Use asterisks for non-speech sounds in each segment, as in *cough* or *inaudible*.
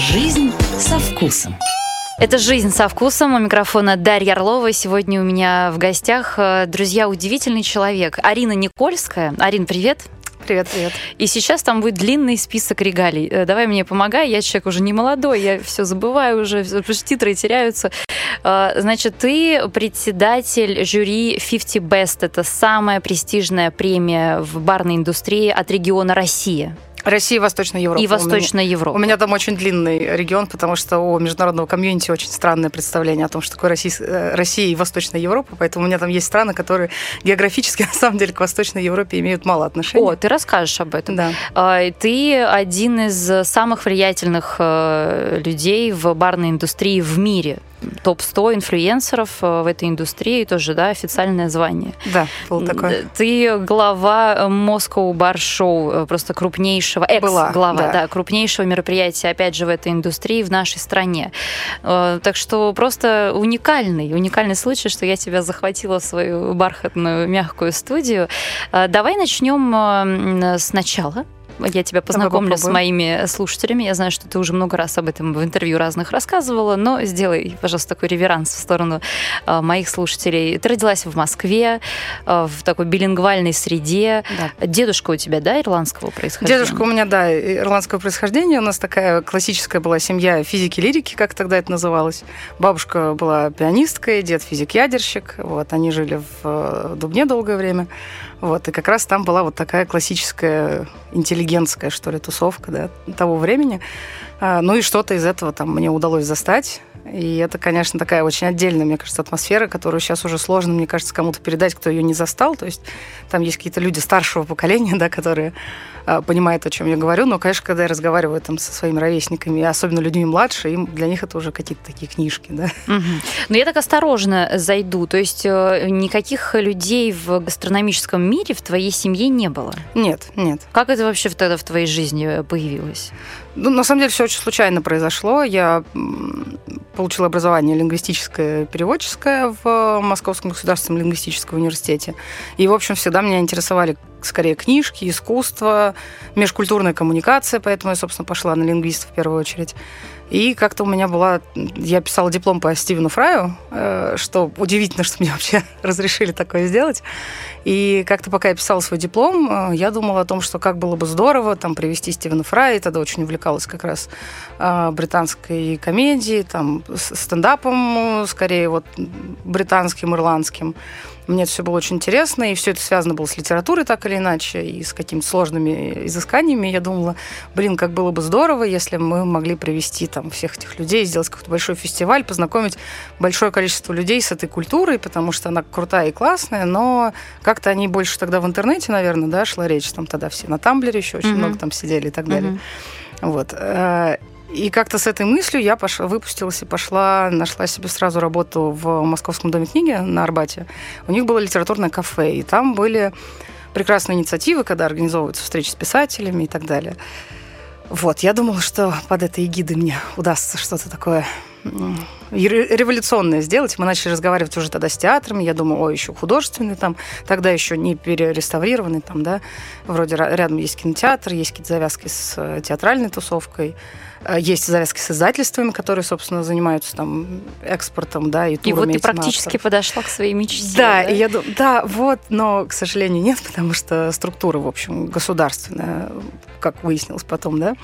Жизнь со вкусом. Это «Жизнь со вкусом». У микрофона Дарья Орлова. Сегодня у меня в гостях, э, друзья, удивительный человек. Арина Никольская. Арин, привет. Привет, привет. И сейчас там будет длинный список регалий. Э, давай мне помогай, я человек уже не молодой, я все забываю уже, титры теряются. Э, значит, ты председатель жюри 50 Best. Это самая престижная премия в барной индустрии от региона Россия. Россия и Восточная Европа. И Восточная Европа. У меня там очень длинный регион, потому что у международного комьюнити очень странное представление о том, что такое Россия, э, Россия и Восточная Европа, поэтому у меня там есть страны, которые географически, *laughs* на самом деле, к Восточной Европе имеют мало отношения. О, ты расскажешь об этом. Да. А, ты один из самых влиятельных э, людей в барной индустрии в мире топ-100 инфлюенсеров э, в этой индустрии, тоже, да, официальное звание. Да, было такое. Ты глава Moscow Bar Show, просто крупнейшего, экс-глава, да. да, крупнейшего мероприятия, опять же, в этой индустрии в нашей стране. Э, так что просто уникальный, уникальный случай, что я тебя захватила в свою бархатную мягкую студию. Э, давай начнем сначала я тебя познакомлю с моими слушателями. Я знаю, что ты уже много раз об этом в интервью разных рассказывала, но сделай, пожалуйста, такой реверанс в сторону э, моих слушателей. Ты родилась в Москве, э, в такой билингвальной среде. Да. Дедушка у тебя, да, ирландского происхождения? Дедушка у меня, да, ирландского происхождения. У нас такая классическая была семья физики-лирики, как тогда это называлось. Бабушка была пианисткой, дед физик-ядерщик. Вот, они жили в э, Дубне долгое время. Вот, и как раз там была вот такая классическая интеллигентская, что ли, тусовка да, того времени. А, ну и что-то из этого там мне удалось застать. И это, конечно, такая очень отдельная, мне кажется, атмосфера, которую сейчас уже сложно, мне кажется, кому-то передать, кто ее не застал. То есть там есть какие-то люди старшего поколения, *laughs* да, которые а, понимают, о чем я говорю. Но, конечно, когда я разговариваю там со своими ровесниками, особенно людьми младше, им для них это уже какие-то такие книжки, да. Угу. Но я так осторожно зайду. То есть э, никаких людей в гастрономическом мире в твоей семье не было? Нет, нет. Как это вообще тогда в твоей жизни появилось? Ну, на самом деле все очень случайно произошло. Я получила образование лингвистическое, переводческое в Московском государственном лингвистическом университете. И, в общем, всегда меня интересовали скорее книжки, искусство, межкультурная коммуникация, поэтому я, собственно, пошла на лингвиста в первую очередь. И как-то у меня была... Я писала диплом по Стивену Фраю, э, что удивительно, что мне вообще *laughs* разрешили такое сделать. И как-то пока я писала свой диплом, э, я думала о том, что как было бы здорово там привести Стивена Фрая. И тогда очень увлекалась как раз э, британской комедией, там, стендапом, скорее вот британским, ирландским. Мне это все было очень интересно, и все это связано было с литературой так или иначе, и с какими-то сложными изысканиями. Я думала, блин, как было бы здорово, если мы могли привести там всех этих людей, сделать какой-то большой фестиваль, познакомить большое количество людей с этой культурой, потому что она крутая и классная, но как-то они больше тогда в интернете, наверное, да, шла речь, там тогда все на Тамблере еще очень mm-hmm. много там сидели и так далее. Mm-hmm. Вот. И как-то с этой мыслью я пошла, выпустилась и пошла, нашла себе сразу работу в Московском доме книги на Арбате. У них было литературное кафе, и там были прекрасные инициативы, когда организовываются встречи с писателями и так далее. Вот, я думала, что под этой эгидой мне удастся что-то такое революционное сделать. Мы начали разговаривать уже тогда с театрами. Я думаю, о, еще художественный там. Тогда еще не перереставрированный там, да. Вроде рядом есть кинотеатр, есть какие-то завязки с э, театральной тусовкой. Э, есть завязки с издательствами, которые, собственно, занимаются там экспортом, да, и турами. И вот ты практически авторов. подошла к своей мечте. Да, да? И я, да, вот, но, к сожалению, нет, *laughs* потому что структура, в общем, государственная, как выяснилось потом, да,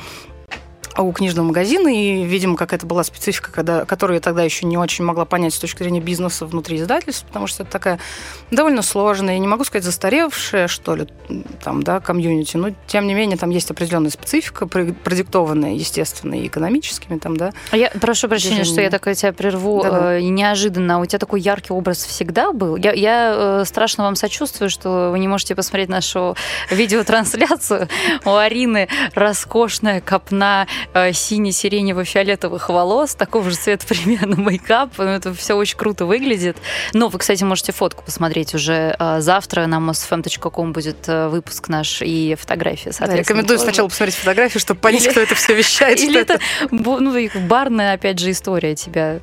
у книжного магазина, и, видимо, как это была специфика, когда, которую я тогда еще не очень могла понять с точки зрения бизнеса внутри издательства, потому что это такая довольно сложная, я не могу сказать застаревшая, что ли, там, да, комьюнити, но, тем не менее, там есть определенная специфика, продиктованная, естественно, и экономическими, там, да. А я прошу прощения, что я так тебя прерву да -да. Э, неожиданно. У тебя такой яркий образ всегда был? Я, я э, страшно вам сочувствую, что вы не можете посмотреть нашу *laughs* видеотрансляцию. У Арины роскошная копна э, сине-сиренево-фиолетовых волос, такого же цвета примерно *laughs* мейкап. Ну, это все очень круто выглядит. Но вы, кстати, можете фотку посмотреть уже э, завтра. На mosfm.com будет э, выпуск наш и фотографии, соответственно. Да, рекомендую тоже. сначала посмотреть фотографии, чтобы понять, Или... кто это все вещает. *laughs* Или это, ну, барная, опять же, история тебя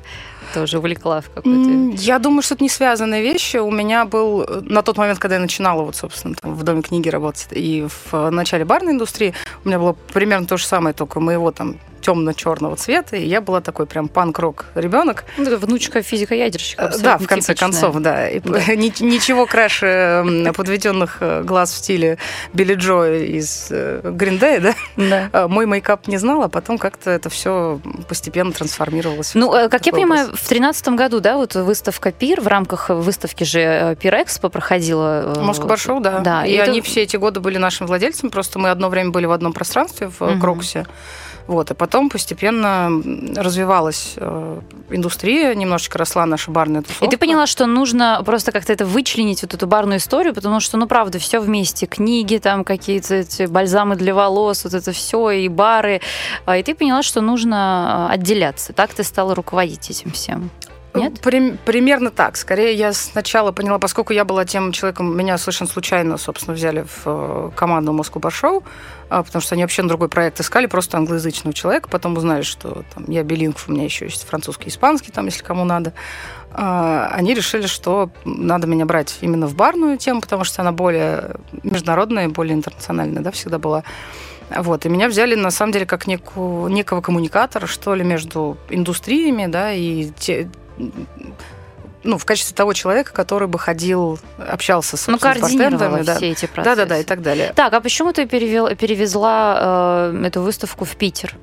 тоже увлекла в какой-то... Я думаю, что это не связанные вещи. У меня был э, на тот момент, когда я начинала, вот, собственно, там, в Доме книги работать и в начале барной индустрии, у меня было примерно то же самое, только моего там темно-черного цвета, и я была такой прям панк-рок ребенок. Ну, внучка физика-ядерщика. Да, в конце типичная. концов, да. И да. *laughs* Ничего краше подведенных э, глаз в стиле Билли Джо из Гриндея, да? Да. А, *laughs* мой мейкап не знал, а потом как-то это все постепенно трансформировалось. Ну, как я понимаю, образ. в тринадцатом году, да, вот выставка ПИР, в рамках выставки же Пир Экспо проходила. Москва Баршоу, да. Да. И, и это... они все эти годы были нашими владельцами, просто мы одно время были в одном пространстве в угу. Крокусе. Вот, и потом постепенно развивалась э, индустрия, немножечко росла наша барная тусовка. И ты поняла, что нужно просто как-то это вычленить, вот эту барную историю, потому что, ну, правда, все вместе, книги, там какие-то эти бальзамы для волос, вот это все, и бары. А, и ты поняла, что нужно а, отделяться. Так ты стала руководить этим всем. Нет? При, примерно так. Скорее, я сначала поняла, поскольку я была тем человеком, меня совершенно случайно, собственно, взяли в э, команду Москву Баршоу, потому что они вообще на другой проект искали, просто англоязычного человека. Потом узнали, что там, я билингв, у меня еще есть французский, испанский, там, если кому надо. А, они решили, что надо меня брать именно в барную тему, потому что она более международная, более интернациональная, да, всегда была. Вот, и меня взяли, на самом деле, как неку, некого коммуникатора, что ли, между индустриями, да, и те, ну, в качестве того человека, который бы ходил, общался с, ну, с бартендерами. Да. все эти процессы. Да-да-да, и так далее. Так, а почему ты перевел, перевезла э, эту выставку в Питер?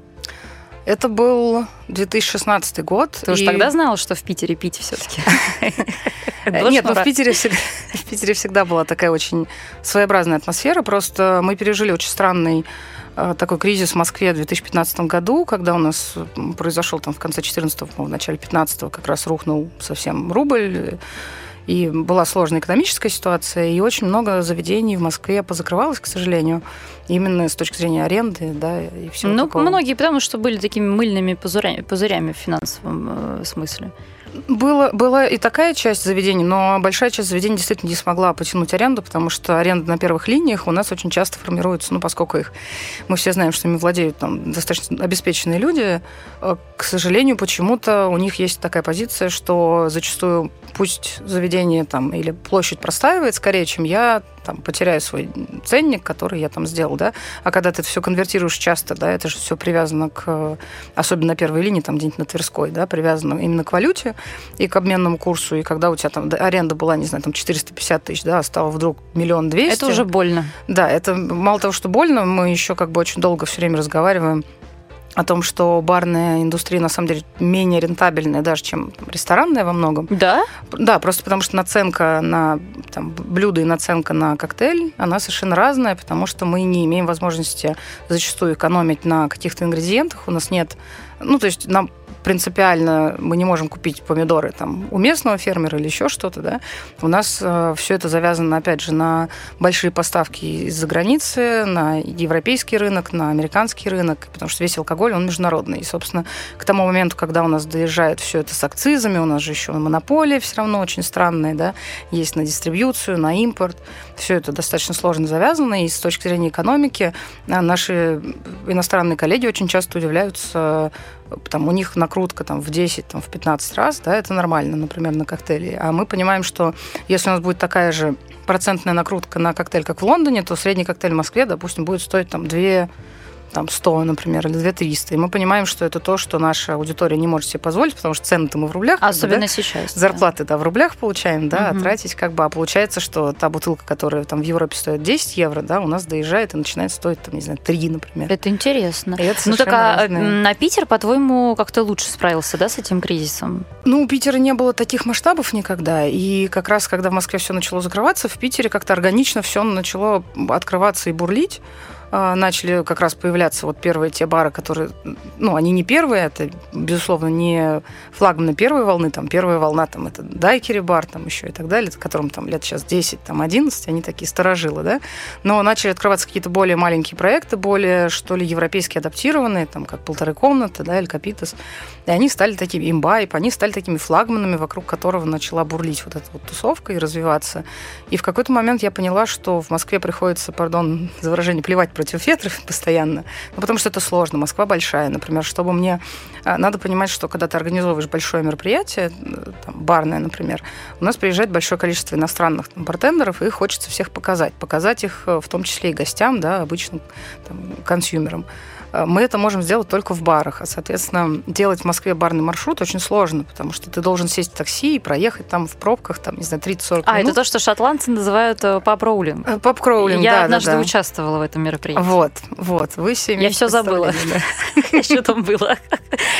Это был 2016 год. Ты и... уже тогда знала, что в Питере пить все-таки? *laughs* *laughs* Нет, ну в Питере, в Питере всегда была такая очень своеобразная атмосфера. Просто мы пережили очень странный такой кризис в Москве в 2015 году, когда у нас произошел там в конце 14 в начале 15 как раз рухнул совсем рубль, и была сложная экономическая ситуация, и очень много заведений в Москве позакрывалось, к сожалению, именно с точки зрения аренды, да, и всего Ну, такого. многие потому что были такими мыльными пузырями, пузырями в финансовом э, смысле. Было, была и такая часть заведений, но большая часть заведений действительно не смогла потянуть аренду, потому что аренда на первых линиях у нас очень часто формируется, ну, поскольку их, мы все знаем, что ими владеют там достаточно обеспеченные люди, э, к сожалению, почему-то у них есть такая позиция, что зачастую пусть заведение там или площадь простаивает скорее, чем я там, потеряю свой ценник, который я там сделал, да, а когда ты это все конвертируешь часто, да, это же все привязано к, особенно на первой линии, там где-нибудь на Тверской, да, привязано именно к валюте и к обменному курсу, и когда у тебя там аренда была, не знаю, там 450 тысяч, да, а стала вдруг миллион двести. Это уже больно. Да, это мало того, что больно, мы еще как бы очень долго все время разговариваем о том, что барная индустрия на самом деле менее рентабельная даже, чем ресторанная во многом. Да? Да, просто потому что наценка на там, блюдо и наценка на коктейль, она совершенно разная, потому что мы не имеем возможности зачастую экономить на каких-то ингредиентах. У нас нет... Ну, то есть нам принципиально мы не можем купить помидоры там у местного фермера или еще что-то, да, у нас э, все это завязано, опять же, на большие поставки из-за границы, на европейский рынок, на американский рынок, потому что весь алкоголь, он международный. И, собственно, к тому моменту, когда у нас доезжает все это с акцизами, у нас же еще монополия все равно очень странная, да, есть на дистрибьюцию, на импорт, все это достаточно сложно завязано, и с точки зрения экономики э, наши иностранные коллеги очень часто удивляются там, у них накрутка там, в 10, там, в 15 раз, да, это нормально, например, на коктейли. А мы понимаем, что если у нас будет такая же процентная накрутка на коктейль, как в Лондоне, то средний коктейль в Москве, допустим, будет стоить там 2 там 100, например, или 2300. И мы понимаем, что это то, что наша аудитория не может себе позволить, потому что цены-то мы в рублях. Особенно да? сейчас. Зарплаты, да. да, в рублях получаем, да, угу. а тратить как бы. А получается, что та бутылка, которая там в Европе стоит 10 евро, да, у нас доезжает и начинает стоить, там, не знаю, 3, например. Это интересно. И это ну так а разные. на Питер, по-твоему, как-то лучше справился, да, с этим кризисом? Ну, у Питера не было таких масштабов никогда. И как раз, когда в Москве все начало закрываться, в Питере как-то органично все начало открываться и бурлить. А, начали как раз появляться вот первые те бары, которые, ну, они не первые, это, безусловно, не флагманы первой волны, там, первая волна, там, это Дайкери бар, там, еще и так далее, которым там лет сейчас 10, там, 11, они такие старожилы, да, но начали открываться какие-то более маленькие проекты, более, что ли, европейски адаптированные, там, как полторы комнаты, да, Эль Капитас, и они стали такими, имбайп, они стали такими флагманами, вокруг которого начала бурлить вот эта вот тусовка и развиваться. И в какой-то момент я поняла, что в Москве приходится, пардон за выражение, плевать против ветров постоянно, ну, потому что это сложно. Москва большая, например, чтобы мне... А, надо понимать, что когда ты организовываешь большое мероприятие, э, там, барное, например, у нас приезжает большое количество иностранных там, бартендеров, и хочется всех показать. Показать их э, в том числе и гостям, да, обычным там, консюмерам. Э, мы это можем сделать только в барах. А, соответственно, делать в Москве барный маршрут очень сложно, потому что ты должен сесть в такси и проехать там в пробках, там, не знаю, 30-40 минут. А, это то, что шотландцы называют э, паб-роулинг. Паб-кроулинг, Я да, однажды да, да. участвовала в этом мероприятии. Вот, вот. Вы себе Я все забыла. Что *laughs* там было.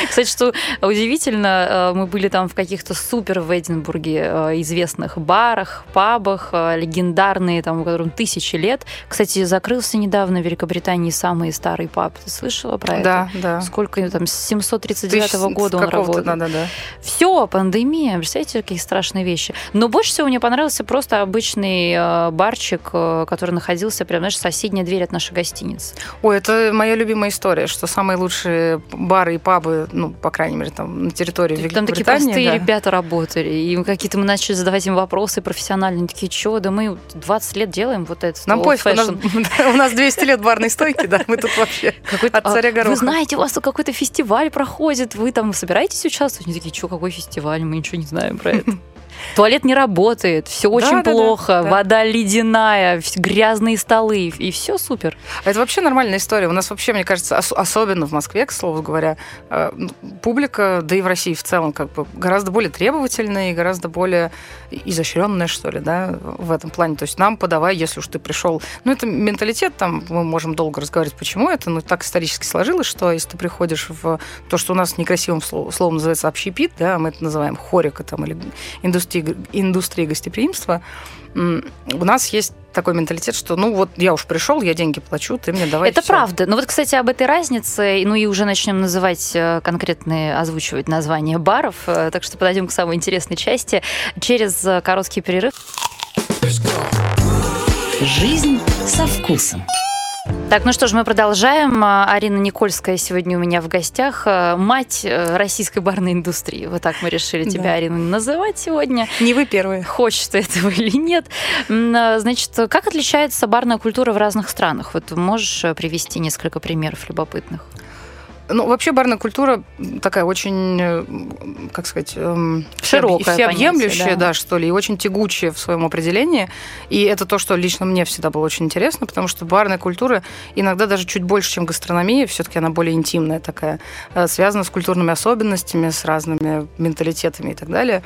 Кстати, что удивительно, мы были там в каких-то супер в Эдинбурге известных барах, пабах, легендарные, там, у которым тысячи лет. Кстати, закрылся недавно в Великобритании самый старый паб. Ты слышала про это? Да, да. Сколько там, с 739 -го года он работает. Да, да, да. Все, пандемия, представляете, какие страшные вещи. Но больше всего мне понравился просто обычный э, барчик, э, который находился прямо, знаешь, соседняя дверь от нашей гостиницы. Ой, это моя любимая история, что самые лучшие бары и пабы, ну, по крайней мере, там на территории Там Великобритании. такие простые да. ребята работали, и какие-то мы начали задавать им вопросы профессиональные, такие, что, да мы 20 лет делаем вот это. Нам пофиг, у нас, fashion». *laughs* у нас 200 лет барной стойки, да, мы тут вообще от царя а, гороха. Вы знаете, у вас тут какой-то фестиваль проходит, вы там собираетесь участвовать? Они такие, что, какой фестиваль? Мы ничего не знаем про это. *laughs* Туалет не работает, все очень да, плохо, да. вода ледяная, грязные столы, и все супер. А Это вообще нормальная история. У нас вообще, мне кажется, ос- особенно в Москве, к слову говоря, э, ну, публика, да и в России в целом, как бы гораздо более требовательная и гораздо более изощренная, что ли, да, в этом плане. То есть нам подавай, если уж ты пришел. Ну, это менталитет, там мы можем долго разговаривать, почему это, но так исторически сложилось, что если ты приходишь в то, что у нас некрасивым слов- словом называется общепит, да, мы это называем хорика там или индустрия, индустрия гостеприимства, м, у нас есть такой менталитет, что ну вот я уж пришел, я деньги плачу, ты мне давай. Это всё. правда. Но вот, кстати, об этой разнице, ну и уже начнем называть э, конкретные, озвучивать названия баров, э, так что подойдем к самой интересной части. Через э, короткий перерыв Жизнь со вкусом. Так, ну что ж, мы продолжаем. А, Арина Никольская сегодня у меня в гостях, а, мать э, российской барной индустрии. Вот так мы решили тебя, Да. Арина, называть сегодня. Не вы первые. Хочешь ты этого или нет. А, Значит, как отличается барная культура в разных странах? Вот можешь э, привести несколько примеров любопытных? Ну, вообще барная культура такая очень, э, как сказать, эм, Широкое всеобъемлющая, понятие, да. да. что ли, и очень тягучая в своем определении. И это то, что лично мне всегда было очень интересно, потому что барная культура иногда даже чуть больше, чем гастрономия, все-таки она более интимная такая, э, связана с культурными особенностями, с разными менталитетами и так далее.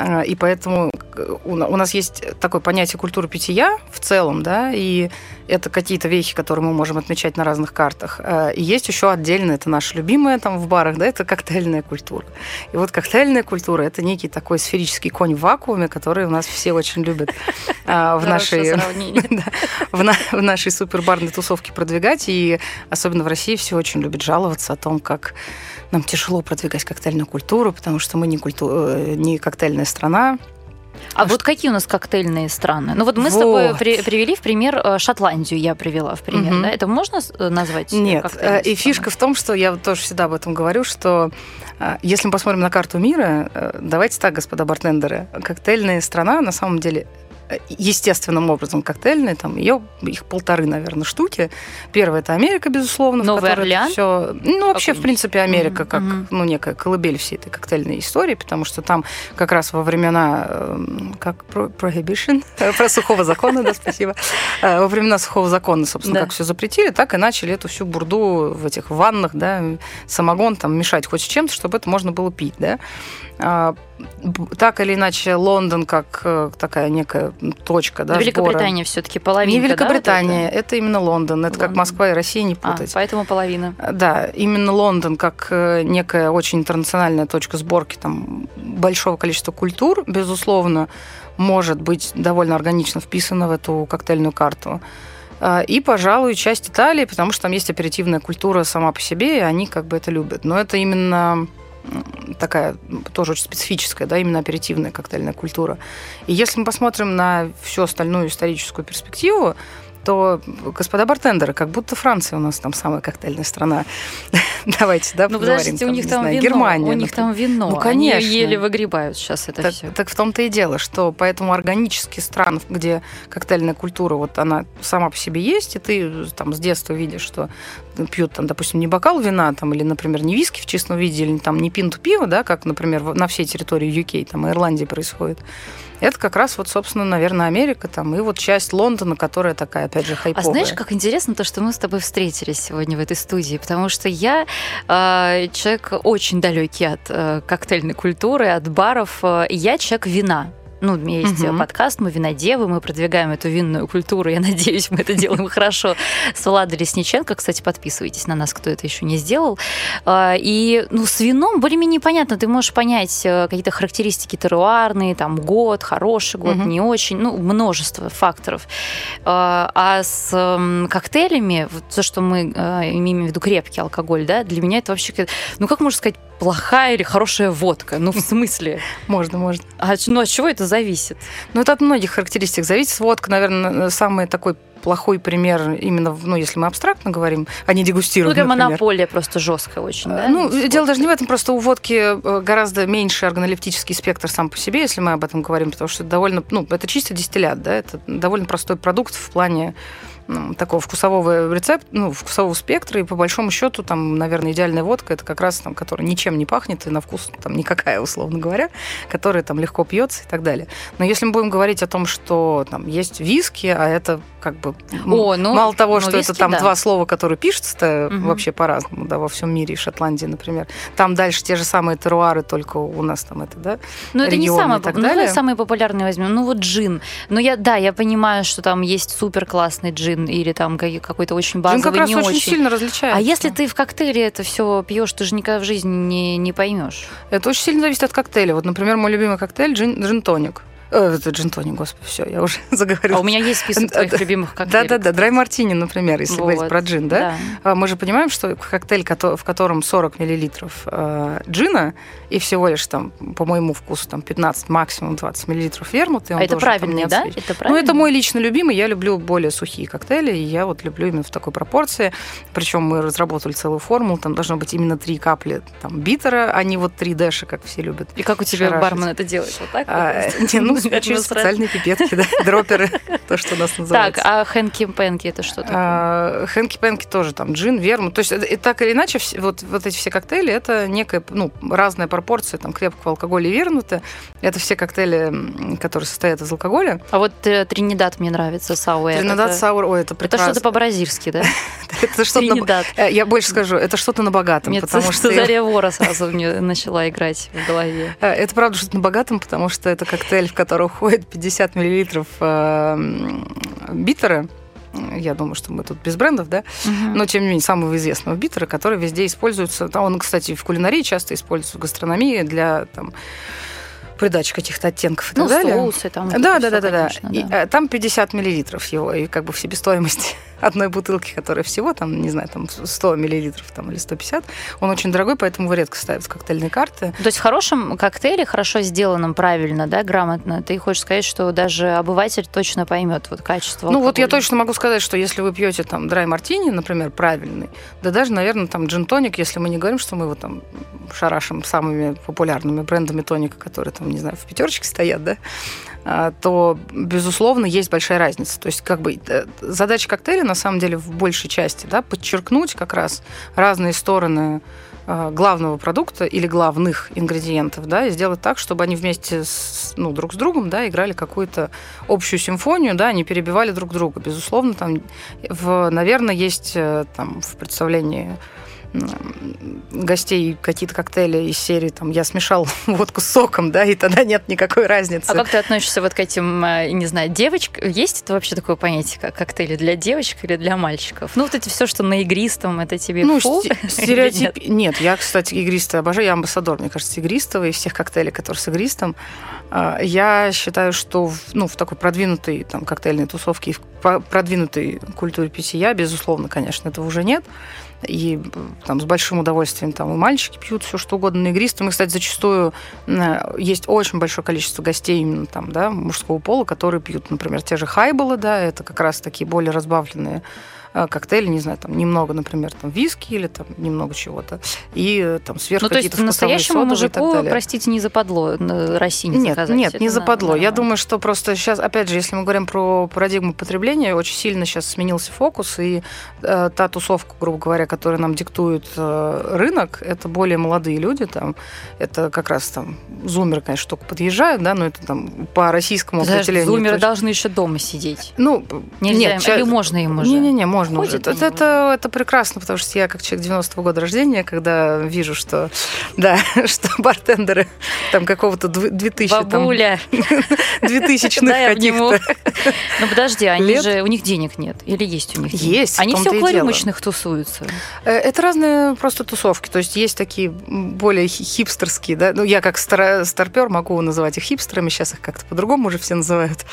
А, И поэтому э, у нас есть такое понятие культуры питья в целом, да, и это какие-то вещи, которые мы можем отмечать на разных картах. А, И есть еще отдельно, это наша любимая там в барах, да, это коктейльная культура. И вот коктейльная культура – это некий такой сферический конь в вакууме, который у нас все очень любят а, в нашей, *laughs* в нашей супербарной тусовке продвигать. И особенно в России все очень любят жаловаться о том, как нам тяжело продвигать коктейльную культуру, потому что мы не, культу... э, не коктейльная страна. А вот какие у нас коктейльные страны? Ну вот мы с Вот. тобой при- привели в пример э, Шотландию, я привела в пример. Мгм. Да? Это можно с- э, назвать? э, Нет, и страной? фишка в том, что я вот тоже всегда об этом говорю, что если мы посмотрим на карту мира, давайте так, господа бартендеры, коктейльная страна на самом деле естественным образом коктейльная, там ее их полторы, наверное, штуки. Первая это Америка, безусловно, Новый в которой Орлеан? все, ну вообще в принципе Америка как мгм. ну некая колыбель всей этой коктейльной истории, потому что там как раз во времена э, как про- prohibition, *laughs* про сухого закона, да, спасибо, Э, во времена сухого закона, собственно, как все запретили, так и начали эту всю бурду в этих ваннах, да, самогон там мешать хоть с чем-то, чтобы это можно было пить, да. А, Так или иначе, Лондон как э, такая некая точка, да. Великобритания все-таки половина. Не Великобритания, это именно Лондон. Это как Лондон. Москва и Россия, не А, путать. поэтому половина. Да, именно Лондон как э, некая очень интернациональная точка сборки там, большого количества культур, безусловно, может быть довольно органично вписана в эту коктейльную карту. А, И, пожалуй, часть Италии, потому что там есть оперативная культура сама по себе, и они как бы это любят. Но это именно такая тоже очень специфическая, да, именно оперативная коктейльная культура. И если мы посмотрим на всю остальную историческую перспективу, то, господа бартендеры, как будто Франция у нас там самая коктейльная страна *laughs* давайте, да, ну, подождите, у них там вино, Германия, у них там вино, ну, конечно. Они еле выгребают сейчас это все. Так в том-то и дело, что поэтому органические страны, где коктейльная культура, вот она сама по себе есть, и ты там с детства видишь, что пьют там, допустим, не бокал вина, там, или, например, не виски в чистом виде, или там не пинту пива, да, как, например, на всей территории UK, там, Ирландии происходит. Это как раз вот, собственно, наверное, Америка там, и вот часть Лондона, которая такая, опять же, хайповая. А знаешь, как интересно то, что мы с тобой встретились сегодня в этой студии, потому что я э, человек очень далекий от э, коктейльной культуры, от баров, э, я человек вина. Ну, у меня есть угу. подкаст, мы винодевы, мы продвигаем эту винную культуру. Я *laughs* надеюсь, мы это делаем хорошо с Владой Лесниченко. Кстати, подписывайтесь на нас, кто это еще не сделал. А, и ну, с вином более-менее понятно. Ты можешь понять э, какие-то характеристики теруарные, там год, хороший год, угу. не очень, ну, множество факторов. А, а с коктейлями, вот то, что мы э, имеем в виду крепкий алкоголь, да, для меня это вообще, ну, как можно сказать, плохая или хорошая водка? Ну, в *laughs* смысле? Можно, можно. А, ну, от чего это зависит? Ну, это от многих характеристик зависит. Водка, наверное, самый такой плохой пример именно, ну, если мы абстрактно говорим, а не дегустируем, Ну, это монополия просто жесткая очень, да? Ну, дело даже не в этом, просто у водки э, гораздо меньше органолептический спектр сам по себе, если мы об этом говорим, потому что это довольно, ну, это чисто дистиллят, да, это довольно простой продукт в плане ну, такого вкусового рецепта, ну, вкусового спектра, и по большому счету там, наверное, идеальная водка, это как раз там, которая ничем не пахнет, и на вкус там никакая, условно говоря, которая там легко пьется и так далее. Но если мы будем говорить о том, что там есть виски, а это как бы о, ну, мало того, ну, что виски, это там да. два слова, которые пишутся угу. вообще по-разному, да, во всем мире, в Шотландии, например. Там дальше те же самые теруары, только у нас там это, да, Ну, это не самое, ну, далее. самые популярные возьмем. Ну, вот джин. Ну, я, да, я понимаю, что там есть супер классный джин, или там какой-то очень базовый, джин как раз не очень, сильно различается. А если ты в коктейле это все пьешь, ты же никогда в жизни не, не поймешь. Это очень сильно зависит от коктейля. Вот, например, мой любимый коктейль джин, джин-тоник. Э, это джин-тоник, господи, все, я уже *laughs* заговорила. А у меня есть список твоих любимых коктейлей. Да-да-да, драй мартини, например, если вот. говорить про джин, да? да? Мы же понимаем, что коктейль, в котором 40 миллилитров э, джина и всего лишь там, по моему вкусу, там 15, максимум 20 миллилитров вермуты. А это правильный, да? Это правильный? Ну, это мой лично любимый. Я люблю более сухие коктейли, и я вот люблю именно в такой пропорции. Причем мы разработали целую формулу, там должно быть именно три капли там битера, а не вот три дэша, как все любят. И как у тебя бармен это делает? Вот так? А, *laughs* не, ну, через специальные пипетки, да, *laughs* дроперы, то, что у нас называется. Так, а хэнки-пэнки это что такое? А, хэнки-пэнки тоже там джин, вермут. То есть так или иначе, вот, вот эти все коктейли, это некая, ну, разная пропорция там крепкого алкоголя и вернута. Это все коктейли, которые состоят из алкоголя. А вот э, Тринидад мне нравится, Сауэр. Тринидад, Сауэр, ой, это прекрасно. Это что-то по-бразильски, да? *laughs* Это что-то. Э, я больше скажу, это что-то на богатом. Потому что Заря Вора сразу мне начала играть в голове. Э, это правда что-то на богатом, потому что это коктейль, в который уходит 50 миллилитров битера я думаю, что мы тут без брендов, да, угу. но тем не менее самого известного битера, который везде используется. Он, кстати, в кулинарии часто используется в гастрономии для там, придачи каких-то оттенков и ну, так далее. соусы там. Да, да, да, да, да. И, э, там 50 миллилитров его, и как бы в себестоимости *laughs* одной бутылки, которая всего, там, не знаю, там 100 миллилитров там, или 150, он очень дорогой, поэтому его редко ставят в коктейльные карты. То есть в хорошем коктейле, хорошо сделанном, правильно, да, грамотно, ты хочешь сказать, что даже обыватель точно поймет вот качество алкоголя. Ну вот я точно могу сказать, что если вы пьете там драй мартини, например, правильный, да даже, наверное, там джин-тоник, если мы не говорим, что мы его там шарашим самыми популярными брендами тоника, которые там, не знаю, в пятерочке стоят, да, а, то, безусловно, есть большая разница. То есть, как бы, э, задача коктейля, на самом деле, в большей части, да, подчеркнуть как раз разные стороны а, главного продукта или главных ингредиентов, да, и сделать так, чтобы они вместе с, ну, друг с другом, да, играли какую-то общую симфонию, да, не перебивали друг друга. Безусловно, там, в, наверное, есть э, там в представлении гостей какие-то коктейли из серии там я смешал *laughs* водку с соком, да, и тогда нет никакой разницы. А как ты относишься вот к этим, э, не знаю, девочкам? Есть это вообще такое понятие, как коктейли для девочек или для мальчиков? Ну, вот это все, что на игристом, это тебе ну, фу? *laughs* стереотип... нет? нет, я, кстати, игристый обожаю, я амбассадор, мне кажется, игристого и всех коктейлей, которые с игристом. А, я считаю, что в, ну, в такой продвинутой там, коктейльной тусовке и в продвинутой культуре питья, безусловно, конечно, этого уже нет и там с большим удовольствием там и мальчики пьют все что угодно на игристом. И, кстати, зачастую есть очень большое количество гостей именно там, да, мужского пола, которые пьют, например, те же хайболы, да, это как раз такие более разбавленные э, коктейли, не знаю, там немного, например, там виски или там немного чего-то, и э, там сверху ну, то есть настоящему мужику, простите, не западло России не Нет, заказать. нет, не западло. Я думаю, что просто сейчас, опять же, если мы говорим про парадигму потребления, очень сильно сейчас сменился фокус, и э, та тусовка, грубо говоря, которая нам диктует э, рынок, это более молодые люди, там, это как раз там зумеры, конечно, только подъезжают, да, но это там по российскому Даже определению. Зумеры точно... должны еще дома сидеть. Ну, Нельзя нет, им, или можно им уже? Не-не-не, можно Ходит уже. Это, это, это прекрасно, потому что я как человек 90-го года рождения, когда вижу, что, да, *laughs* что бартендеры там какого-то 2000 Бабуля. *laughs* там... 2000 каких-то Ну, подожди, они же, у них денег нет. Или есть у них денег? Есть, Они все около рюмочных тусуются. Э, это разные просто тусовки. То есть есть такие более хипстерские, да, ну, я как стар старпер могу называть их хипстерами, сейчас их как-то по-другому уже все называют.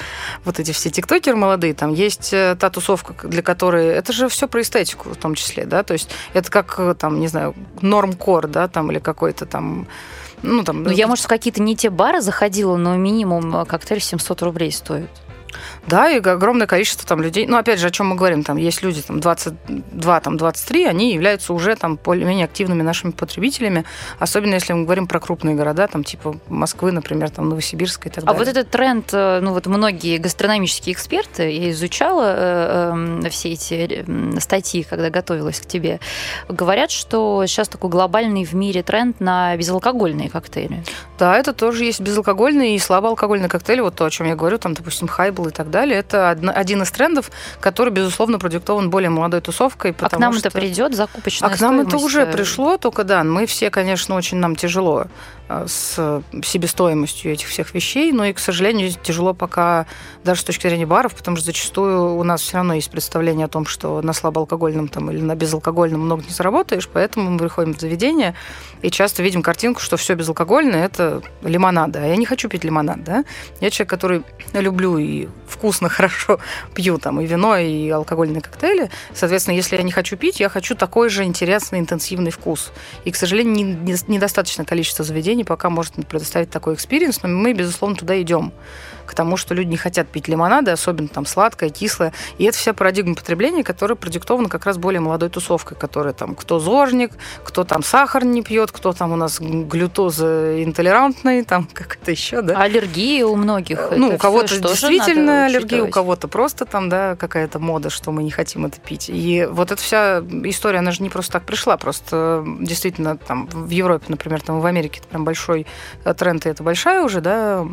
Вот эти все тиктокеры молодые, там есть э, та тусовка, для которой... Это же все про эстетику в том числе, да, то есть это как, э, там, не знаю, норм-кор, да, там, или какой-то там ну, там, ну, я, может, в какие-то не те бары заходила, но минимум коктейль 700 рублей стоит. Да, и огромное количество там людей. Ну, опять же, о чем мы говорим, там есть люди там 22, там 23, они являются уже там более-менее активными нашими потребителями, особенно если мы говорим про крупные города, там типа Москвы, например, там Новосибирска и так а далее. А вот этот тренд, э, ну вот многие гастрономические эксперты, я изучала э, э, все эти статьи, когда готовилась к тебе, говорят, что сейчас такой глобальный в мире тренд на безалкогольные коктейли. Да, это тоже есть безалкогольные и слабоалкогольные коктейли, вот то, о чем я говорю, там, допустим, хайбл и так далее. Это один из трендов, который, безусловно, продиктован более молодой тусовкой. А к нам что... это придет закупочная А к нам это уже пришло, только да, мы все, конечно, очень нам тяжело с себестоимостью этих всех вещей, но и, к сожалению, тяжело пока даже с точки зрения баров, потому что зачастую у нас все равно есть представление о том, что на слабоалкогольном там, или на безалкогольном много не заработаешь, поэтому мы приходим в заведение и часто видим картинку, что все безалкогольное – это лимонад. А я не хочу пить лимонад, да? Я человек, который люблю и вкусно, *laughs* хорошо пью там и вино, и алкогольные коктейли. Соответственно, если я не хочу пить, я хочу такой же интересный, интенсивный вкус. И, к сожалению, недостаточное количество заведений пока может предоставить такой experience, но мы, безусловно, туда идем к тому, что люди не хотят пить лимонады, особенно там сладкое, кислое. И это вся парадигма потребления, которая продиктована как раз более молодой тусовкой, которая там кто зожник, кто там сахар не пьет, кто там у нас глютоза интолерантный, там *laughs* как это еще, да? Аллергии у многих. Ну, у кого-то действительно аллергия, у кого-то просто там, да, какая-то мода, что мы не хотим это пить. И вот эта вся история, она же не просто так пришла, просто действительно там в Европе, например, там в Америке это прям большой э, тренд, и это большая уже, да,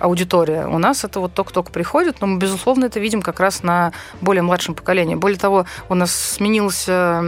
аудитория. У нас это вот только-только приходит, но мы, безусловно, это видим как раз на более младшем поколении. Более того, у нас сменился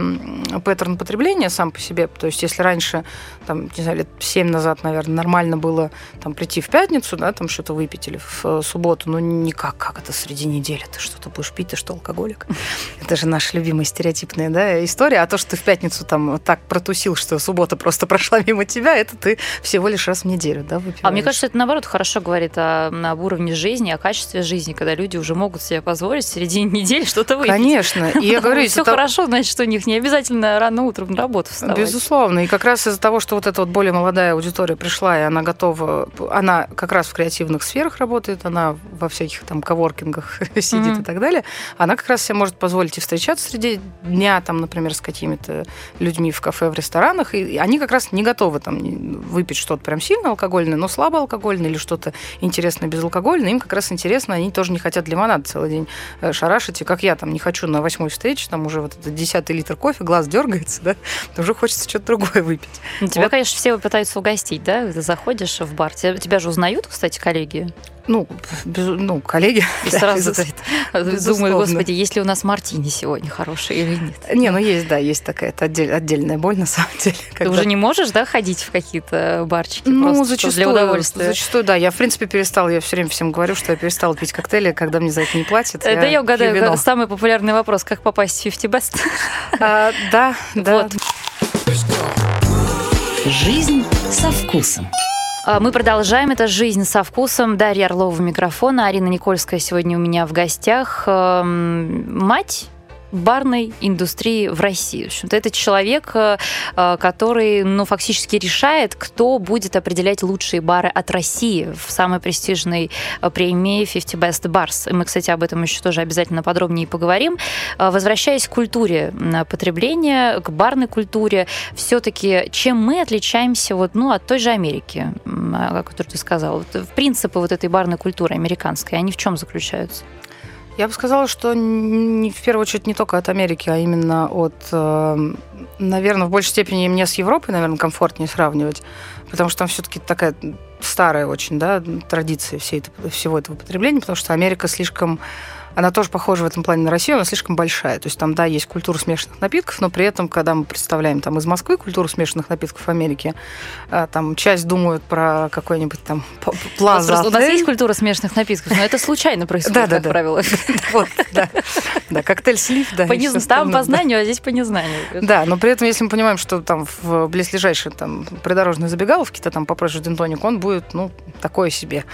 паттерн потребления сам по себе. То есть если раньше, там, не знаю, лет 7 назад, наверное, нормально было там, прийти в пятницу, да, там что-то выпить или в э, субботу, но никак, как это среди недели, ты что-то будешь пить, ты что, алкоголик? *laughs* Это же наша любимая стереотипная да, история. А то, что ты в пятницу там так протусил, что суббота просто *laughs* прошла мимо тебя, это ты всего лишь раз в неделю да, выпиваешь. А мне кажется, это наоборот хорошо говорит о об уровне жизни, о качестве жизни, когда люди уже могут себе позволить в середине *laughs* недели что-то выпить. Конечно. И я *laughs* говорю, все хорошо, значит, у них не обязательно рано утром на работу вставать. Безусловно. И как раз из-за того, что вот эта вот более молодая аудитория пришла, и она готова, она как раз в креативных сферах работает, она во всяких там коворкингах *laughs* сидит и так далее, она как раз себе может позволить и встречаться среди дня, там, например, с какими-то людьми в кафе, в ресторанах, и они как раз не готовы там выпить что-то прям сильно алкогольное, но слабо алкогольное или что-то интересное безалкогольное, им как раз интересно, они тоже не хотят лимонад целый день э, шарашить, и как я там не хочу на восьмой встрече, там уже вот этот десятый литр кофе, глаз дергается, да, *laughs* уже хочется что-то другое выпить. Ну, тебя, вот. конечно, все пытаются угостить, да, ты заходишь в бар, тебя, тебя же узнают, кстати, коллеги? Ну, без, ну, коллеги. И *laughs* сразу думаю, господи, есть ли у нас мартини сегодня хороший или нет? Не, ну есть, да, есть такая это отдель, отдельная боль на самом *laughs* деле. Когда... Ты уже не можешь, да, ходить в какие-то барчики? Ну, зачастую, для удовольствия. Зачастую, да. Я, в принципе, перестала, я все время всем говорю, что я перестала пить коктейли, когда мне за это не платят. Это я, я угадаю, самый популярный вопрос, как попасть в 50 Best? А, да, *laughs* да. Вот. Жизнь со вкусом. А, мы продолжаем. Это «Жизнь со вкусом». Дарья Орлова микрофона. Арина Никольская сегодня у меня в гостях. Эм, мать барной индустрии в России. В общем-то, это человек, э, э, который, ну, фактически решает, кто будет определять лучшие бары от России в самой престижной э, премии 50 Best Bars. И мы, кстати, об этом еще тоже обязательно подробнее поговорим. Возвращаясь к культуре потребления, к барной культуре, все-таки чем мы отличаемся вот, ну, от той же Америки, о которой ты сказал? Вот, принципы вот этой барной культуры американской, они в чем заключаются? Я бы сказала, что не, в первую очередь не только от Америки, а именно от, э, наверное, в большей степени мне с Европой, наверное, комфортнее сравнивать, потому что там все-таки такая старая очень, да, традиция всей, всего этого потребления, потому что Америка слишком она тоже похожа в этом плане на Россию, она слишком большая. То есть там, да, есть культура смешанных напитков, но при этом, когда мы представляем там из Москвы культуру смешанных напитков в Америке, а, там часть думают про какой-нибудь там плаза. У нас есть культура смешанных напитков, но это случайно происходит, как правило. *laughs* Вот, да. Да, коктейль слив, да. Там по знанию, а здесь по незнанию. Да, но при этом, если мы понимаем, что там в близлежащей там придорожной забегаловке, то там попроще дентоник, он будет, ну, такое себе,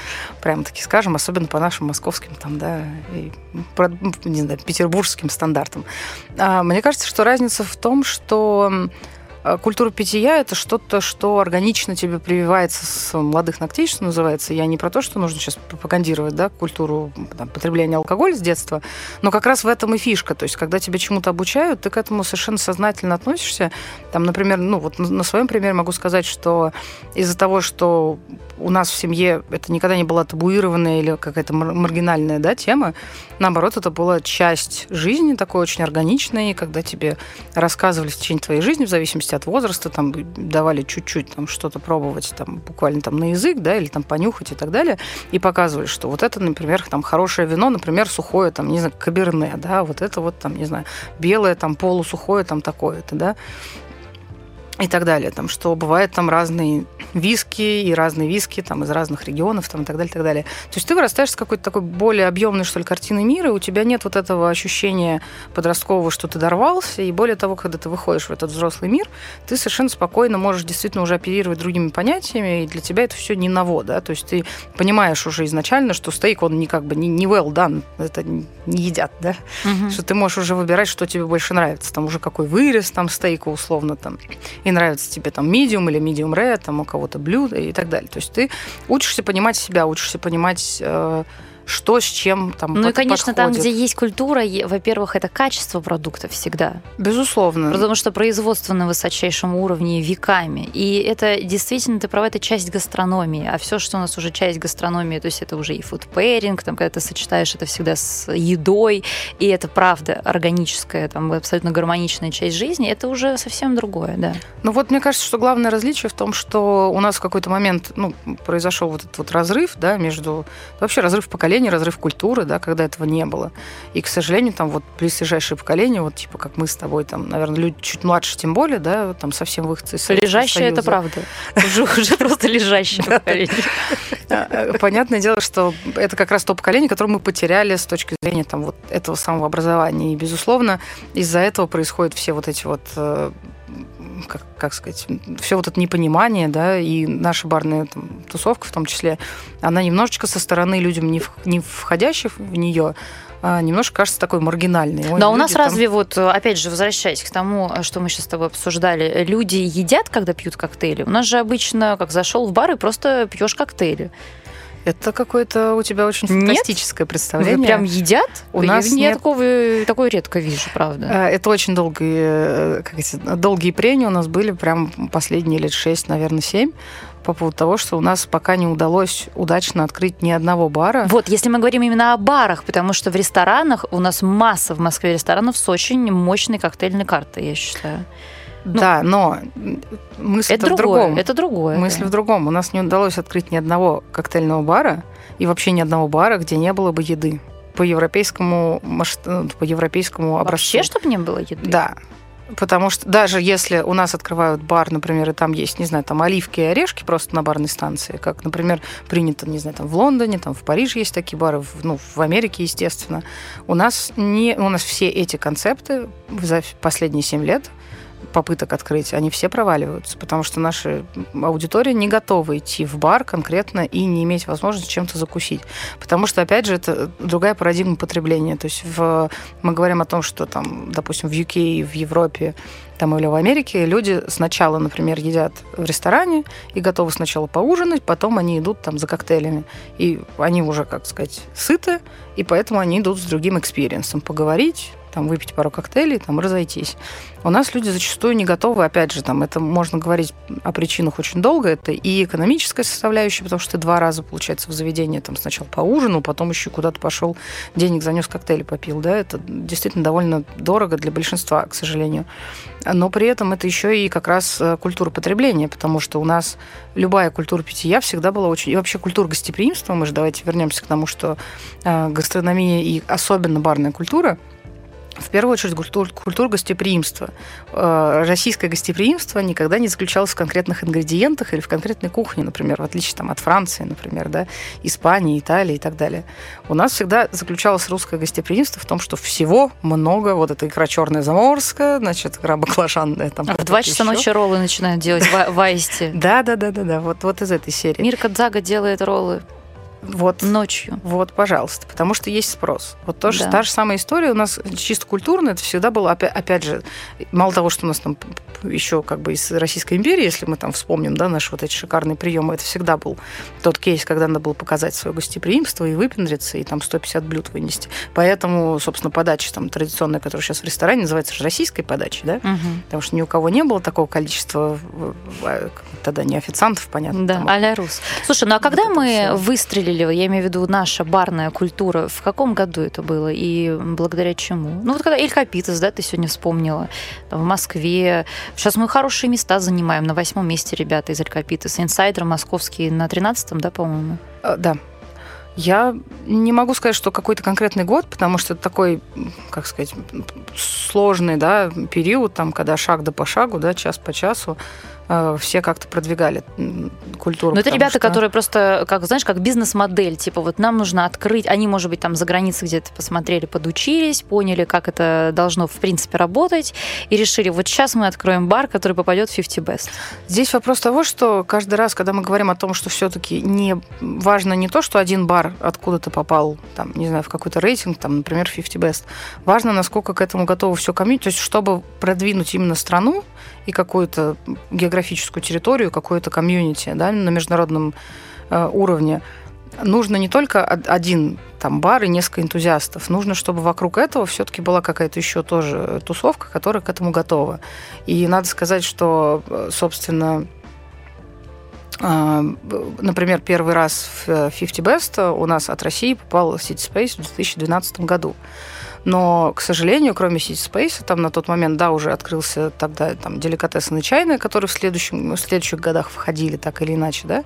прямо таки скажем, особенно по нашим московским там, да, и не знаю, петербургским стандартам. А, мне кажется, что разница в том, что культура питья – это что-то, что органично тебе прививается с молодых ногтей, что называется. Я не про то, что нужно сейчас пропагандировать да, культуру там, потребления алкоголя с детства, но как раз в этом и фишка. То есть, когда тебя чему-то обучают, ты к этому совершенно сознательно относишься. Там, например, ну вот на своем примере могу сказать, что из-за того, что у нас в семье это никогда не была табуированная или какая-то маргинальная да, тема, наоборот, это была часть жизни такой очень органичной, когда тебе рассказывали в течение твоей жизни, в зависимости от возраста, там давали чуть-чуть там что-то пробовать, там буквально там на язык, да, или там понюхать и так далее, и показывали, что вот это, например, там хорошее вино, например, сухое, там, не знаю, каберне, да, вот это вот там, не знаю, белое, там, полусухое, там, такое-то, да, и так далее, там, что бывают там разные виски и разные виски там, из разных регионов там, и так далее, и так далее. То есть ты вырастаешь с какой-то такой более объемной, что ли, картиной мира, и у тебя нет вот этого ощущения подросткового, что ты дорвался, и более того, когда ты выходишь в этот взрослый мир, ты совершенно спокойно можешь действительно уже оперировать другими понятиями, и для тебя это все не ново, да, то есть ты понимаешь уже изначально, что стейк, он не как бы не, не well done, это не едят, да, угу. что ты можешь уже выбирать, что тебе больше нравится, там уже какой вырез там стейка условно там, и нравится тебе там medium или medium rare, там у кого-то блюдо и так далее. То есть ты учишься понимать себя, учишься понимать э, что с чем там Ну и, конечно, подходит. там, где есть культура, во-первых, это качество продуктов всегда. Безусловно. Потому что производство на высочайшем уровне веками. И это действительно, ты права, это часть гастрономии. А все, что у нас уже часть гастрономии, то есть это уже и фудпэринг, там, когда ты сочетаешь это всегда с едой, и это правда органическая, там, абсолютно гармоничная часть жизни, это уже совсем другое, да. Ну вот мне кажется, что главное различие в том, что у нас в какой-то момент ну, произошел вот этот вот разрыв, да, между... Вообще разрыв поколений поколение, разрыв культуры, да, когда этого не было. И, к сожалению, там вот ближайшее поколение, вот типа как мы с тобой, там, наверное, люди чуть младше, тем более, да, там совсем выходцы из Лежащее это правда. Уже, *laughs* уже просто лежащее поколение. А, э, понятное дело, что это как раз то поколение, которое мы потеряли с точки зрения там вот этого самого образования. И, безусловно, из-за этого происходят все вот эти вот э, как, как сказать, все вот это непонимание, да, и наша барная там, тусовка в том числе, она немножечко со стороны людям, не, в, не входящих в нее, а немножко кажется такой маргинальной. Ой, да, у нас там... разве вот, опять же, возвращаясь к тому, что мы сейчас с тобой обсуждали, люди едят, когда пьют коктейли? У нас же обычно, как зашел в бар и просто пьешь коктейли. Это какое-то у тебя очень фантастическое нет? представление. Вы прям едят? У нас нет такого, такое редко вижу, правда. Э, это очень долгие, э, как эти, долгие прения у нас были, прям последние лет шесть, наверное, семь по поводу того, что у нас пока не удалось удачно открыть ни одного бара. Вот, если мы говорим именно о барах, потому что в ресторанах у нас масса в Москве ресторанов с очень мощной коктейльной картой, я считаю. Ну, да, но мысль это в другом. Это другое. Мысль да. в другом. У нас не удалось открыть ни одного коктейльного бара и вообще ни одного бара, где не было бы еды по европейскому ну, по европейскому образцу. Вообще, чтобы не было еды? Да. Потому что даже если у нас открывают бар, например, и там есть, не знаю, там оливки и орешки просто на барной станции, как, например, принято, не знаю, там в Лондоне, там в Париже есть такие бары, в, ну, в Америке, естественно. У нас, не, у нас все эти концепты за последние 7 лет попыток открыть, они все проваливаются, потому что наша аудитория не готова идти в бар конкретно и не иметь возможности чем-то закусить. Потому что, опять же, это другая парадигма потребления. То есть в, мы говорим о том, что там, допустим, в UK, в Европе там или в Америке люди сначала, например, едят в ресторане и готовы сначала поужинать, потом они идут там за коктейлями. И они уже, как сказать, сыты, и поэтому они идут с другим experience ом поговорить, там, выпить пару коктейлей, там, разойтись. У нас люди зачастую не готовы, опять же, там, это можно говорить о причинах очень долго, это и экономическая составляющая, потому что ты два раза, получается, в заведение, там, сначала по ужину, потом еще куда-то пошел, денег занес, коктейли попил, да, это действительно довольно дорого для большинства, к сожалению. Но при этом это еще и как раз э, культура потребления, потому что у нас любая культура питья всегда была очень... И вообще культура гостеприимства, мы же давайте вернемся к тому, что э, гастрономия и особенно барная культура – в первую очередь культура, культура гостеприимства. Э, российское гостеприимство никогда не заключалось в конкретных ингредиентах или в конкретной кухне, например, в отличие там, от Франции, например, да, Испании, Италии и так далее. У нас всегда заключалось русское гостеприимство в том, что всего много, вот эта икра черная заморская, значит, икра баклажанная. Там, а в два часа ночи роллы начинают делать в Аисте. *laughs* Да, да, да, да, да, вот, вот из этой серии. Мирка Дзага делает роллы вот, ночью. Вот, пожалуйста, потому что есть спрос. Вот тоже да. та же самая история у нас чисто культурная, это всегда было, опять, опять же, мало того, что у нас там еще как бы из Российской империи, если мы там вспомним, да, наши вот эти шикарные приемы, это всегда был тот кейс, когда надо было показать свое гостеприимство и выпендриться, и там 150 блюд вынести. Поэтому, собственно, подача там традиционная, которая сейчас в ресторане называется же российской подачей, да, угу. потому что ни у кого не было такого количества тогда не официантов, понятно. Да, а-ля рус. Слушай, ну а когда мы все. выстрелили, я имею в виду наша барная культура, в каком году это было и благодаря чему? Ну вот когда Эль Капитас, да, ты сегодня вспомнила, в Москве, Сейчас мы хорошие места занимаем. На восьмом месте ребята из Алькапитес. Инсайдер московский на тринадцатом, да, по-моему? А, да. Я не могу сказать, что какой-то конкретный год, потому что это такой, как сказать, сложный да, период, там, когда шаг да по шагу, да, час по часу. Э, все как-то продвигали культуру. Но это ребята, что... которые просто, как знаешь, как бизнес-модель, типа вот нам нужно открыть, они, может быть, там за границей где-то посмотрели, подучились, поняли, как это должно, в принципе, работать, и решили, вот сейчас мы откроем бар, который попадет в 50 Best. Здесь вопрос того, что каждый раз, когда мы говорим о том, что все-таки не важно не то, что один бар откуда-то попал, там, не знаю, в какой-то рейтинг, там, например, 50 Best, важно, насколько к этому готово все комьюнити, то есть чтобы продвинуть именно страну и какую-то географическую территорию, какое-то комьюнити да, на международном э, уровне, нужно не только один там бар и несколько энтузиастов. Нужно, чтобы вокруг этого все-таки была какая-то еще тоже тусовка, которая к этому готова. И надо сказать, что, э, собственно, э, Например, первый раз в 50 Best у нас от России попал City Space в 2012 году. Но, к сожалению, кроме City Space, там на тот момент, да, уже открылся тогда там деликатесный чайные, которые в, следующем, в следующих годах входили так или иначе, да.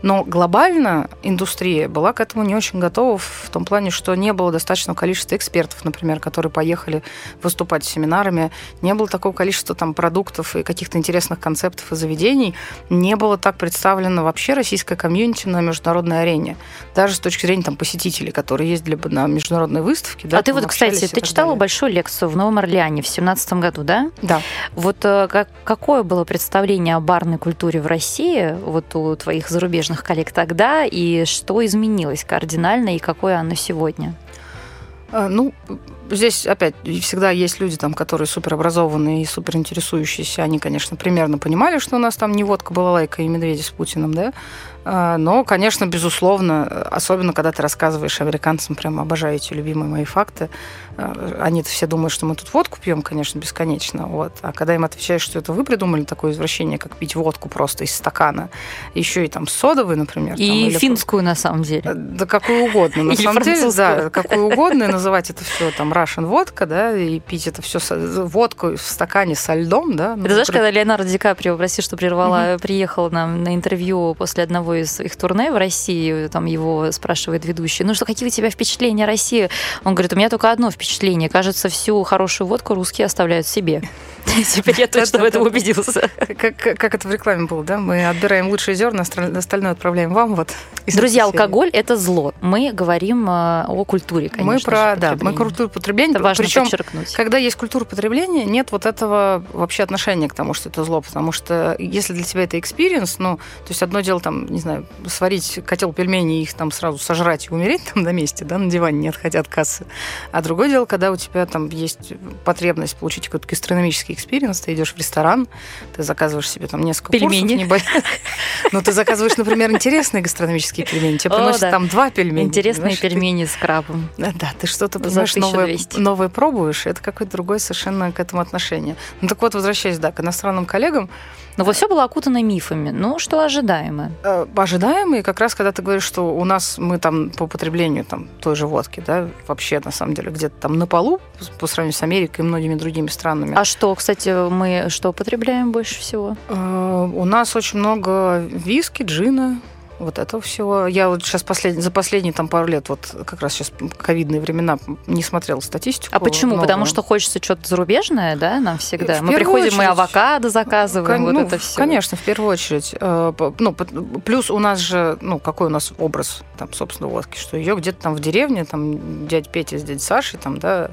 Но глобально индустрия была к этому не очень готова в том плане, что не было достаточного количества экспертов, например, которые поехали выступать семинарами, не было такого количества там продуктов и каких-то интересных концептов и заведений, не было так представлено вообще российское комьюнити на международной арене, даже с точки зрения там посетителей, которые ездили бы на международные выставки. Да, а ты вот, кстати, Кстати, ты читала большую лекцию в Новом Орлеане в семнадцатом году, да? Да. Вот э, как, какое было представление о барной культуре в России вот у твоих зарубежных коллег тогда, и что изменилось кардинально, и какое оно сегодня? А, ну, здесь опять всегда есть люди, там, которые суперобразованные и суперинтересующиеся. Они, конечно, примерно понимали, что у нас там не водка была лайка и медведи с Путиным, да. А, но, конечно, безусловно, особенно когда ты рассказываешь американцам, прям обожаю эти любимые мои факты, а, они-то все думают, что мы тут водку пьем, конечно, бесконечно. Вот. А когда им отвечаешь, что это вы придумали такое извращение, как пить водку просто из стакана, еще и там содовый, например. И там, или... финскую, на самом деле. Э, да какую угодно. На самом деле, да, какую *laughs* угодно, и называть это все там Russian водка, да, и пить это все водку в стакане со льдом, да. Ну, знаешь, когда Леонардо Ди Каприо, прости, что прервала, приехал нам на интервью после одного одного из их турне в России, там его спрашивает ведущий, ну что, какие у тебя впечатления о России? Он говорит, у меня только одно впечатление. Кажется, всю хорошую водку русские оставляют себе. *laughs* Теперь я точно в этом убедился. Как это в рекламе было, да? Мы отбираем лучшие зерна, остальное отправляем вам. Вот. Друзья, алкоголь – это зло. Мы говорим э, о культуре, конечно Мы про да, мы культуру потребления. Это важно Причем, подчеркнуть. когда есть культура потребления, нет вот этого вообще отношения к тому, что это зло, потому что если для тебя это experience, ну, то есть одно дело там, не знаю, сварить котел пельменей и их там сразу сожрать и умереть там на месте, да, на диване, не отходя от кассы. А другое дело, когда у тебя там есть потребность получить какой-то гастрономический experience, ты идешь в ресторан, ты заказываешь себе там несколько Пельмени. курсов Но ты заказываешь, например, интересные гастрономические пельмени, тебе приносят там два пельмени. Интересные пельмени с крабом. Да, ты что-то, понимаешь, новое, новое пробуешь, это какое-то другое совершенно к этому отношение. Ну так вот, возвращаясь, да, к иностранным коллегам, но вот все было окутано мифами. Ну, что ожидаемо? Э, ожидаемо, и как раз когда ты говоришь, что у нас мы там по потреблению там, той же водки, да, вообще на самом деле где-то там на полу по сравнению с Америкой и многими другими странами. А что, кстати, мы что потребляем больше всего? Э, у нас очень много виски, джина, вот этого всего. Я вот сейчас послед... за последние там пару лет, вот как раз сейчас ковидные времена, не смотрела статистику. А почему? Новую. Потому что хочется что-то зарубежное, да, нам всегда? В мы приходим, очередь... мы авокадо заказываем, Кон... вот ну, это все. Конечно, в первую очередь. Э, ну, плюс у нас же, ну, какой у нас образ, там, собственно, водки, что ее где-то там в деревне, там, дядь Петя с дядей Сашей, там, да,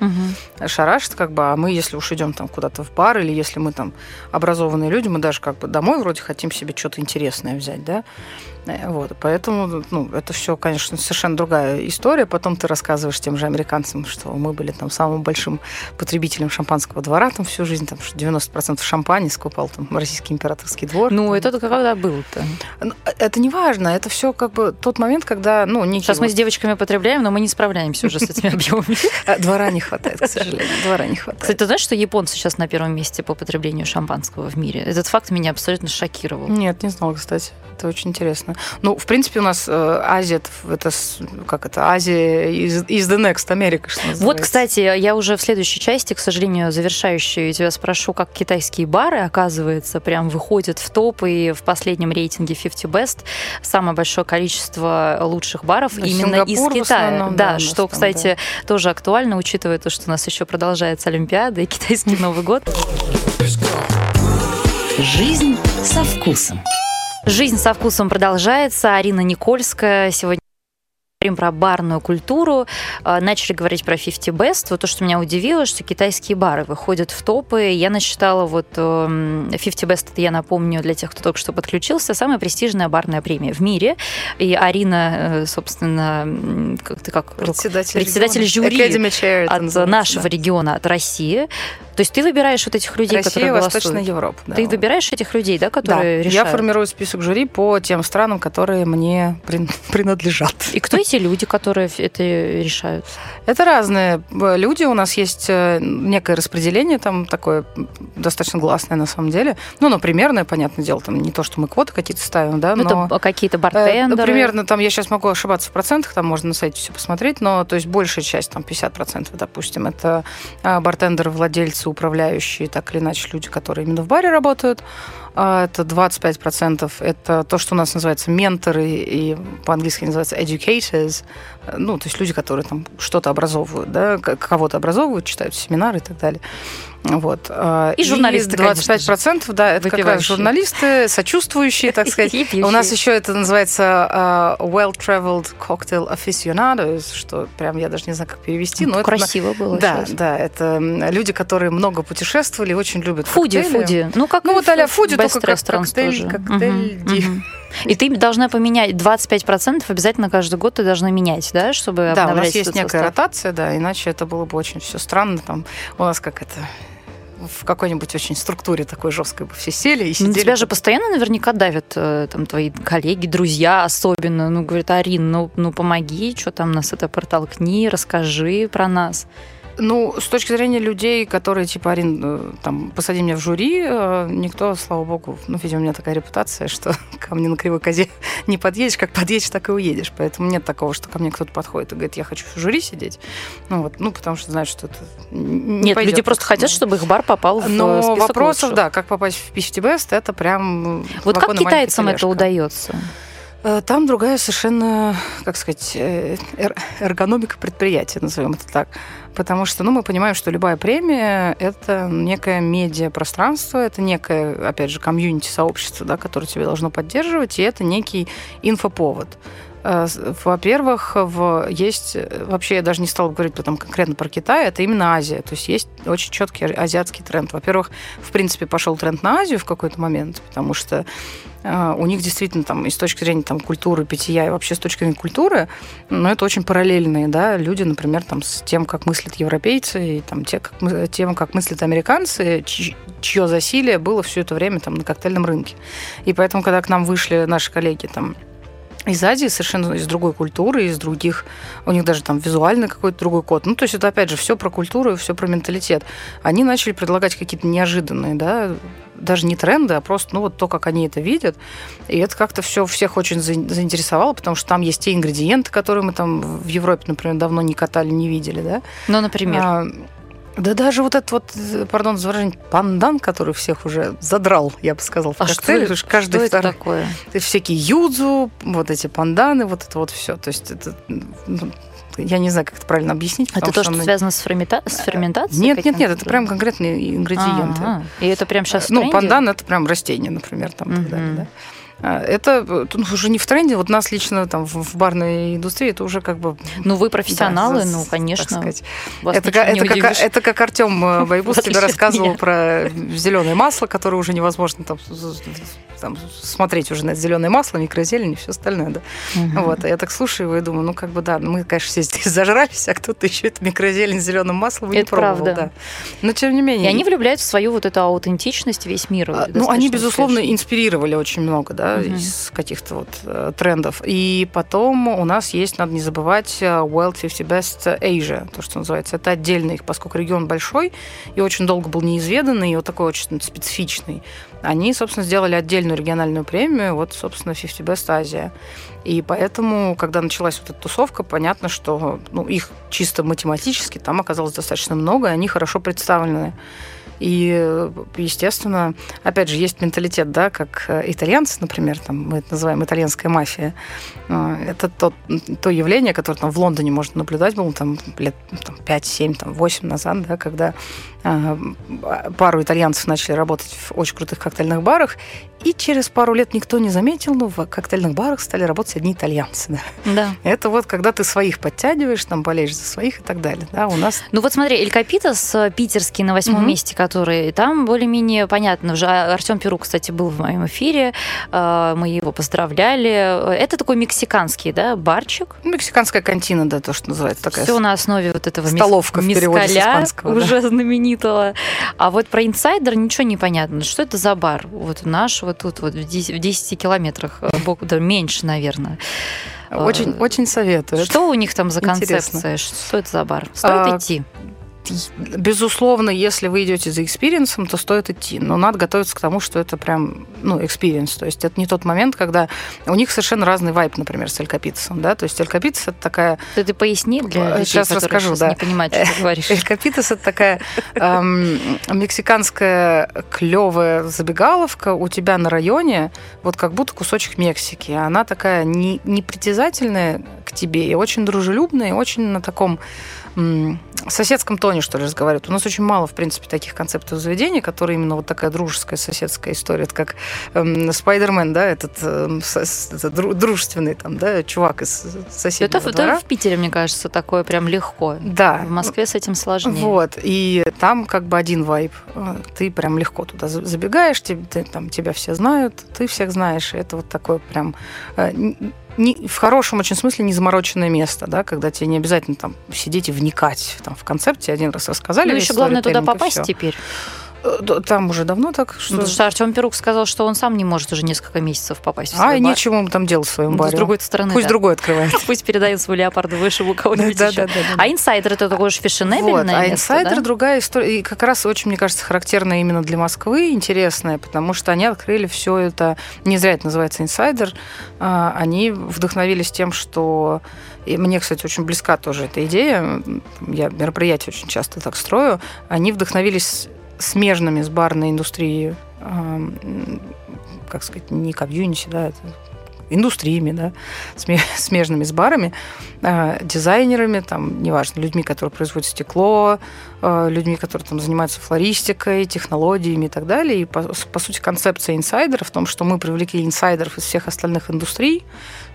угу. шарашит, как бы, а мы, если уж идем там куда-то в бар, или если мы там образованные люди, мы даже как бы домой вроде хотим себе что-то интересное взять, да, вот, поэтому ну, это все, конечно, совершенно другая история. Потом ты рассказываешь тем же американцам, что мы были там самым большим потребителем шампанского двора там всю жизнь, там 90% шампани скупал там российский императорский двор. Ну, это когда был-то? Ну, это не важно, это все как бы тот момент, когда, ну, некий Сейчас вот... мы с девочками потребляем, но мы не справляемся уже с этими *laughs* объемами. А, двора не хватает, к сожалению. Двора не хватает. Кстати, ты знаешь, что японцы сейчас на первом месте по потреблению шампанского в мире? Этот факт меня абсолютно шокировал. Нет, не знала, кстати. Это очень интересно. Ну, в принципе, у нас э, Азия, это как это, Азия из, из the next Америка, что называется. Вот, кстати, я уже в следующей части, к сожалению, завершающей, тебя спрошу, как китайские бары, оказывается, прям выходят в топ, и в последнем рейтинге 50 Best самое большое количество лучших баров да, именно Сингапур из Китая. Основном, да, да что, там, кстати, да. тоже актуально, учитывая то, что у нас еще продолжается Олимпиада и китайский Новый год. Жизнь со вкусом. Жизнь со вкусом продолжается. Арина Никольская сегодня говорим про барную культуру, а, начали говорить про 50 Best. Вот то, что меня удивило, что китайские бары выходят в топы. Я насчитала вот 50 эм, Best, это я напомню для тех, кто только что подключился, самая престижная барная премия в мире. И Арина, э, собственно, как ты как председатель, председатель жюри от нашего да. региона, от России, то есть ты выбираешь вот этих людей, Россия, которые голосуют. Восточная Европа. Да. Ты выбираешь этих людей, да, которые да. решают? Я формирую список жюри по тем странам, которые мне *laughs* принадлежат. И кто эти люди, которые это решают? Это разные люди. У нас есть э, некое распределение там такое достаточно гласное на самом деле. Ну, ну, примерное, понятное дело, там не то, что мы квоты какие-то ставим, да, ну, но... Это какие-то э, бартендеры? Примерно там, я сейчас могу ошибаться в процентах, там можно на сайте все посмотреть, но то есть большая часть, там 50%, допустим, это э, бартендеры, владельцы управляющие, так или иначе, люди, которые именно в баре работают. А, это 25%. Это то, что у нас называется менторы, и по-английски называется educators. Ну, то есть люди, которые там что-то образовывают, да, кого-то образовывают, читают семинары и так далее. Вот. И журналисты, и 25%, конечно, да, это как раз журналисты, сочувствующие, так *laughs* сказать. У нас еще это называется uh, well-traveled cocktail aficionados, что прям я даже не знаю, как перевести. но красиво это, было Да, сейчас. да, это люди, которые много путешествовали, очень любят фуди, коктейли. Фуди, Ну, как ну, вот а фуди, только как коктейль, тоже. коктейль угу, И ты должна поменять 25% обязательно каждый год ты должна менять, да, чтобы Да, у нас есть некая ротация, да, иначе это было бы очень все странно. Там у нас как это в какой-нибудь очень структуре такой жесткой бы все сели и сидели. Ну, тебя же постоянно наверняка давят э, там твои коллеги, друзья особенно. Ну, говорят, Арин, ну, ну помоги, что там нас это протолкни, расскажи про нас. Ну, с точки зрения людей, которые, типа, Арин, э, там, посади меня в жюри, э, никто, слава богу, ну, видимо, у меня такая репутация, *laughs* что ко мне на кривой козе не подъедешь, как подъедешь, так и уедешь. Поэтому нет такого, что ко мне кто-то подходит и говорит, я хочу в жюри сидеть. Ну, вот, ну, потому что знают, что это не Нет, пойдет, люди просто хотят, чтобы их бар попал в Но список вопросов, лучших. да, как попасть в 50 Best, это прям Вот как китайцам это удается? Э, там другая совершенно, как сказать, эргономика предприятия, назовем это так. Потому что ну, мы понимаем, что любая премия – это некое медиапространство, это некое, опять же, комьюнити-сообщество, да, которое тебе должно поддерживать, и это некий инфоповод. Э, во-первых, в, есть, вообще я даже не стала говорить потом конкретно про Китай, это именно Азия. То есть есть очень четкий азиатский тренд. Во-первых, в принципе, пошел тренд на Азию в какой-то момент, потому что э, у них действительно там и с точки зрения там, культуры, питья, и вообще с точки зрения культуры, но ну, это очень параллельные да, люди, например, там, с тем, как мыслят европейцы, и там, те, как, тем, как мыслят американцы, чье засилие было все это время там, на коктейльном рынке. И поэтому, когда к нам вышли наши коллеги там, из Азии, совершенно из другой культуры, из других, у них даже там визуальный какой-то другой код. Ну, то есть это, опять же, все про культуру и все про менталитет. Они начали предлагать какие-то неожиданные, да, даже не тренды, а просто, ну, вот то, как они это видят. И это как-то все всех очень заинтересовало, потому что там есть те ингредиенты, которые мы там в Европе, например, давно не катали, не видели, да. Ну, например? А, да даже вот этот вот, пардон за выражение, пандан, который всех уже задрал, я бы сказала, в а коктейле. Что, каждый что второй, это такое? Всякие юдзу, вот эти панданы, вот это вот все. То есть это ну, я не знаю, как это правильно объяснить. Это то, что, что связано с, фермента... с ферментацией? Нет, нет, нет, это прям конкретные ингредиенты. А-а-а. И это прям сейчас Ну, пандан – это прям растение, например, там, угу. так далее, да. А, это ну, уже не в тренде. Вот нас лично там в барной индустрии это уже как бы... Ну, вы профессионалы, да, ну, конечно. Это, это, как, это как Артем э, *laughs* Байбус тебе рассказывал про зеленое масло, которое уже невозможно там там, смотреть уже на зеленое масло, микрозелень и все остальное, да. Угу. Вот, а я так слушаю его и думаю, ну, как бы, да, мы, конечно, все здесь *laughs* зажрались, а кто-то еще это микрозелень с зеленым маслом это не пробовал, правда. да. Но, тем не менее... И они влюбляют в свою вот эту аутентичность весь мир. А, ну, они, безусловно, успешно. инспирировали очень много, да, угу. из каких-то вот э, трендов. И потом у нас есть, надо не забывать, э, World 50 Best Asia, то, что называется. Это отдельно их, поскольку регион большой и очень долго был неизведанный, и вот такой очень специфичный они, собственно, сделали отдельную региональную премию, вот, собственно, 50 Best Asia. И поэтому, когда началась вот эта тусовка, понятно, что ну, их чисто математически там оказалось достаточно много, и они хорошо представлены. И, естественно, опять же, есть менталитет, да, как э, итальянцы, например, там, мы это называем итальянская мафия. Э, это то, то явление, которое там в Лондоне можно наблюдать было там, лет там, 5, 7, там, 8 назад, да, когда э, пару итальянцев начали работать в очень крутых коктейльных барах, и через пару лет никто не заметил, но в коктейльных барах стали работать одни итальянцы. Да. да. Это вот когда ты своих подтягиваешь, там болеешь за своих и так далее. Да, у нас... Ну вот смотри, Эль Капитас питерский на восьмом угу. месте, который там более-менее понятно. Уже Артем Перу, кстати, был в моем эфире, э, мы его поздравляли. Это такой мексиканский, да, барчик? Мексиканская кантина, да, то, что называется. Такая Все на основе вот этого Столовка мискаля, уже да. знаменитого. А вот про инсайдер ничего не понятно. Что это за бар? Вот наш вот тут вот в 10, в 10 километрах, э, да, меньше, наверное. Очень, э, очень советую. Что у них там за концепция? Интересно. Что это за бар? Стоит а, идти? Безусловно, если вы идете за experience ом, то стоит идти. Но надо готовиться к тому, что это прям, ну, experience. То есть это не тот момент, когда у них совершенно разный vibe, например, с El Copitas ом, да, то есть El Copitas это такая... Ты, ты поясни для людей, сейчас расскажу, сейчас да. не понимают, что ты говоришь. Элькапитес это такая эм, мексиканская клевая забегаловка у тебя на районе, вот как будто кусочек Мексики. Она такая не, непритязательная к тебе и очень дружелюбная, и очень на таком соседском тоне, что ли, разговаривают. У нас очень мало, в принципе, таких концептов заведений, которые именно вот такая дружеская соседская история. Это как эм, Спайдермен, да, этот, эм, дружественный там, да, чувак из соседнего это, двора. Это в Питере, мне кажется, такое прям легко. Да. В Москве с этим сложнее. Вот. И там как бы один вайб. Ты прям легко туда забегаешь, ты, ты, там тебя все знают, ты всех знаешь. И это вот такое прям э, не, в хорошем очень смысле не замороченное место, да, когда тебе не обязательно там сидеть и вникать там, в концепте, один раз рассказали. Ну, еще главное туда попасть теперь. Э, там уже давно так. Что... Потому что Артем Перук сказал, что он сам не может уже несколько месяцев попасть в свой А, бар. нечего ему там делать в своем ну, баре. С другой стороны, Пусть да. другой открывает. *laughs* Пусть передает свой леопардовый у кого-нибудь да. Да, да, да, а инсайдер это такое же фешенебельное вот, А инсайдер да? другая история. И как раз очень, мне кажется, характерная именно для Москвы, интересная, потому что они открыли все это, не зря это называется инсайдер, а, они вдохновились тем, что и мне, кстати, очень близка тоже эта идея. Я мероприятия очень часто так строю. Они вдохновились смежными с барной индустрией, как сказать, не комьюнити, да, индустриями, да, *laughs* смежными с барами, э, дизайнерами, там, неважно, людьми, которые производят стекло, э, людьми, которые там занимаются флористикой, технологиями и так далее. И, по, по сути, концепция инсайдера в том, что мы привлекли инсайдеров из всех остальных индустрий,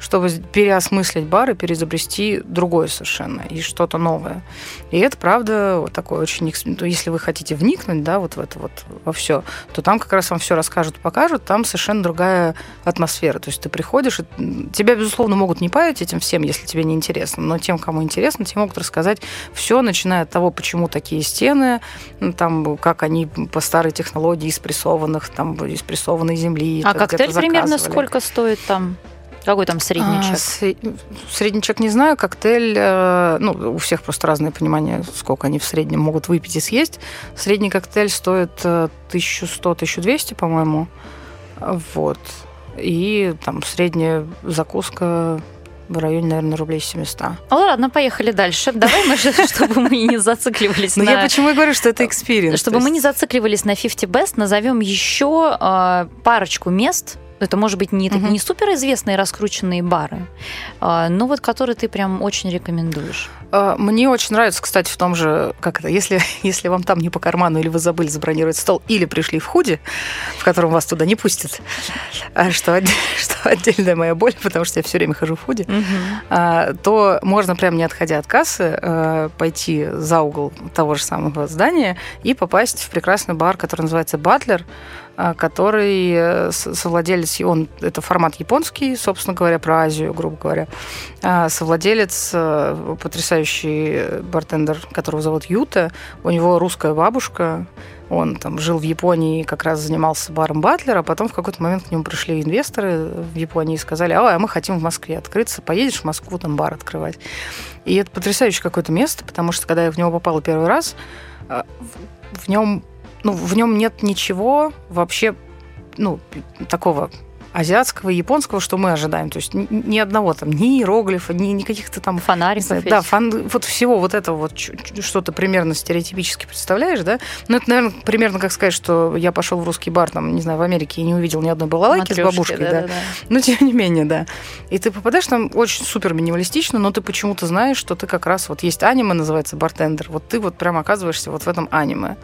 чтобы переосмыслить бар и переизобрести другое совершенно и что-то новое. И это, правда, вот такое очень... Если вы хотите вникнуть, да, вот в это вот во все, то там как раз вам все расскажут, покажут, там совершенно другая атмосфера. То есть ты приходишь, и тебя, безусловно, могут не паять этим всем, если тебе не интересно, но тем, кому интересно, те могут рассказать все, начиная от того, почему такие стены, там, как они по старой технологии из прессованных, там, из прессованной земли. А коктейль примерно сколько стоит там? Какой там средний чек? А, средний чек не знаю. Коктейль, э, ну, у всех просто разное понимание, сколько они в среднем могут выпить и съесть. Средний коктейль стоит 1100-1200, э, по-моему. Вот. И там средняя закуска в районе, наверное, рублей 700. Ну ладно, поехали дальше. Давай мы, *laughs* чтобы мы не зацикливались на... Ну я почему говорю, что это experience. Чтобы мы не зацикливались на 50 Best, назовем еще э, парочку мест, это может быть не, угу. не суперизвестные раскрученные бары, а, но вот которые ты прям очень рекомендуешь. А, мне очень нравится, кстати, в том же, как это, если, *laughs* если вам там не по карману, или вы забыли забронировать стол, или пришли в худи, в котором вас туда не пустят, *laughs* а что, *laughs* что отдельная моя боль, потому что я все время хожу в худи, угу. то можно прям не отходя от кассы пойти за угол того же самого здания и попасть в прекрасный бар, который называется «Батлер», который э, совладелец, он, это формат японский, собственно говоря, про Азию, грубо говоря. А, совладелец, э, потрясающий бартендер, которого зовут Юта, у него русская бабушка, он там жил в Японии, как раз занимался баром Батлера, а потом в какой-то момент к нему пришли инвесторы в Японии и сказали, а, мы хотим в Москве открыться, поедешь в Москву там бар открывать. И это потрясающее какое-то место, потому что когда я в него попала первый раз, а, в нем ну, в нем нет ничего вообще, ну, такого азиатского японского, что мы ожидаем. То есть ни одного там, ни иероглифа, ни, ни каких-то там... Фонариков. Да, фан, вот всего вот этого вот, что то примерно стереотипически представляешь, да? Ну, это, наверное, примерно как сказать, что я пошел в русский бар, там, не знаю, в Америке и не увидел ни одной балалайки Матрёшки, с бабушкой, да, да. да. Но тем не менее, да. И ты попадаешь там очень супер минималистично, но ты почему-то знаешь, что ты как раз вот есть аниме, называется «Бартендер», вот ты вот прям оказываешься вот в этом аниме.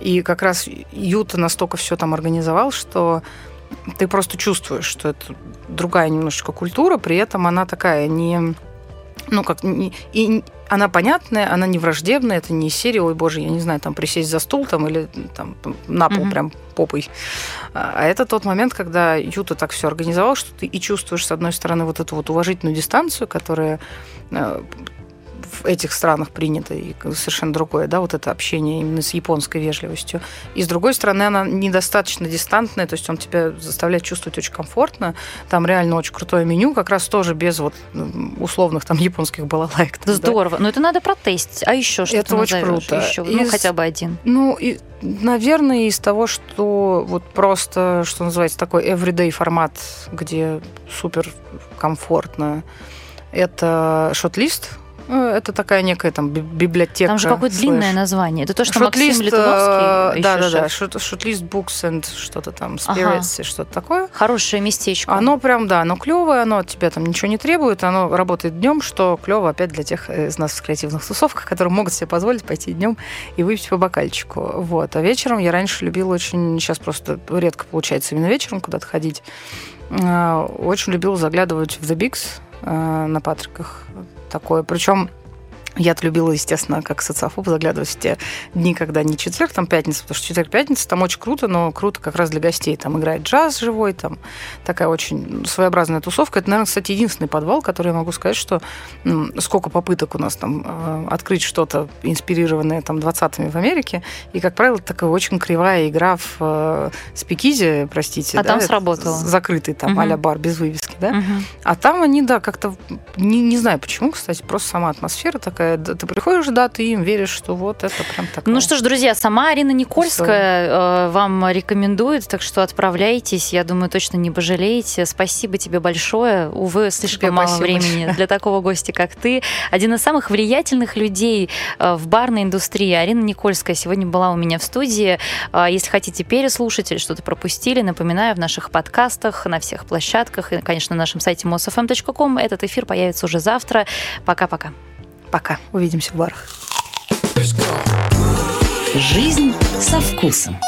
И как раз Юта настолько все там организовал, что ты просто чувствуешь, что это другая немножечко культура, при этом она такая не ну, как, не, и она понятная, она не враждебная, это не серия, ой, боже, я не знаю, там присесть за стул там или там на пол mm-hmm. прям попой. А это тот момент, когда Юта так все организовал, что ты и чувствуешь, с одной стороны, вот эту вот уважительную дистанцию, которая э, в этих странах принято и совершенно другое, да, вот это общение именно с японской вежливостью. И с другой стороны, она недостаточно дистантная, то есть он тебя заставляет чувствовать очень комфортно. Там реально очень крутое меню, как раз тоже без вот условных там японских балалайк. Там, Здорово. Да. Но это надо протестить. А еще что Это очень круто. Еще? Ну, из, хотя бы один. Ну, и, наверное, из того, что вот просто, что называется, такой everyday формат, где супер комфортно, это шот-лист, это такая некая там библиотека. Там же какое-то длинное название. Это то, что Максим Литуновский Да, да, да. Шутлист Books and что-то там, Spirits и что-то такое. Хорошее местечко. Оно прям, да, оно клевое, оно от тебя там ничего не требует, оно работает днем, что клево опять для тех из нас в креативных тусовках, которые могут себе позволить пойти днем и выпить по бокальчику. Вот. А вечером я раньше любила очень, сейчас просто редко получается именно вечером куда-то ходить, а, очень любила заглядывать в The Bigs на Патриках такое. Причем я любила, естественно, как социофоб заглядывать в те дни, когда не четверг, там пятница, потому что четверг-пятница там очень круто, но круто как раз для гостей. Там играет джаз живой, там такая очень своеобразная тусовка. Это, наверное, кстати, единственный подвал, который я могу сказать, что сколько попыток у нас там э, открыть что-то инспирированное там 20-ми в Америке, и, как правило, такая очень кривая игра в э, спикизе, простите. А да, там сработало. Закрытый там угу. а бар без вывески, да. Угу. А там они, да, как-то, не, не знаю почему, кстати, просто сама атмосфера такая ты приходишь, да, ты им веришь, что вот это прям так. Ну что ж, друзья, сама Арина Никольская история. вам рекомендует, так что отправляйтесь, я думаю, точно не пожалеете. Спасибо тебе большое. Увы, слишком тебе мало времени большое. для такого гостя, как ты. Один из самых влиятельных людей в барной индустрии. Арина Никольская сегодня была у меня в студии. Если хотите переслушать или что-то пропустили, напоминаю, в наших подкастах, на всех площадках и, конечно, на нашем сайте mosfm.com этот эфир появится уже завтра. Пока-пока. Пока. Увидимся в барах. Жизнь со вкусом.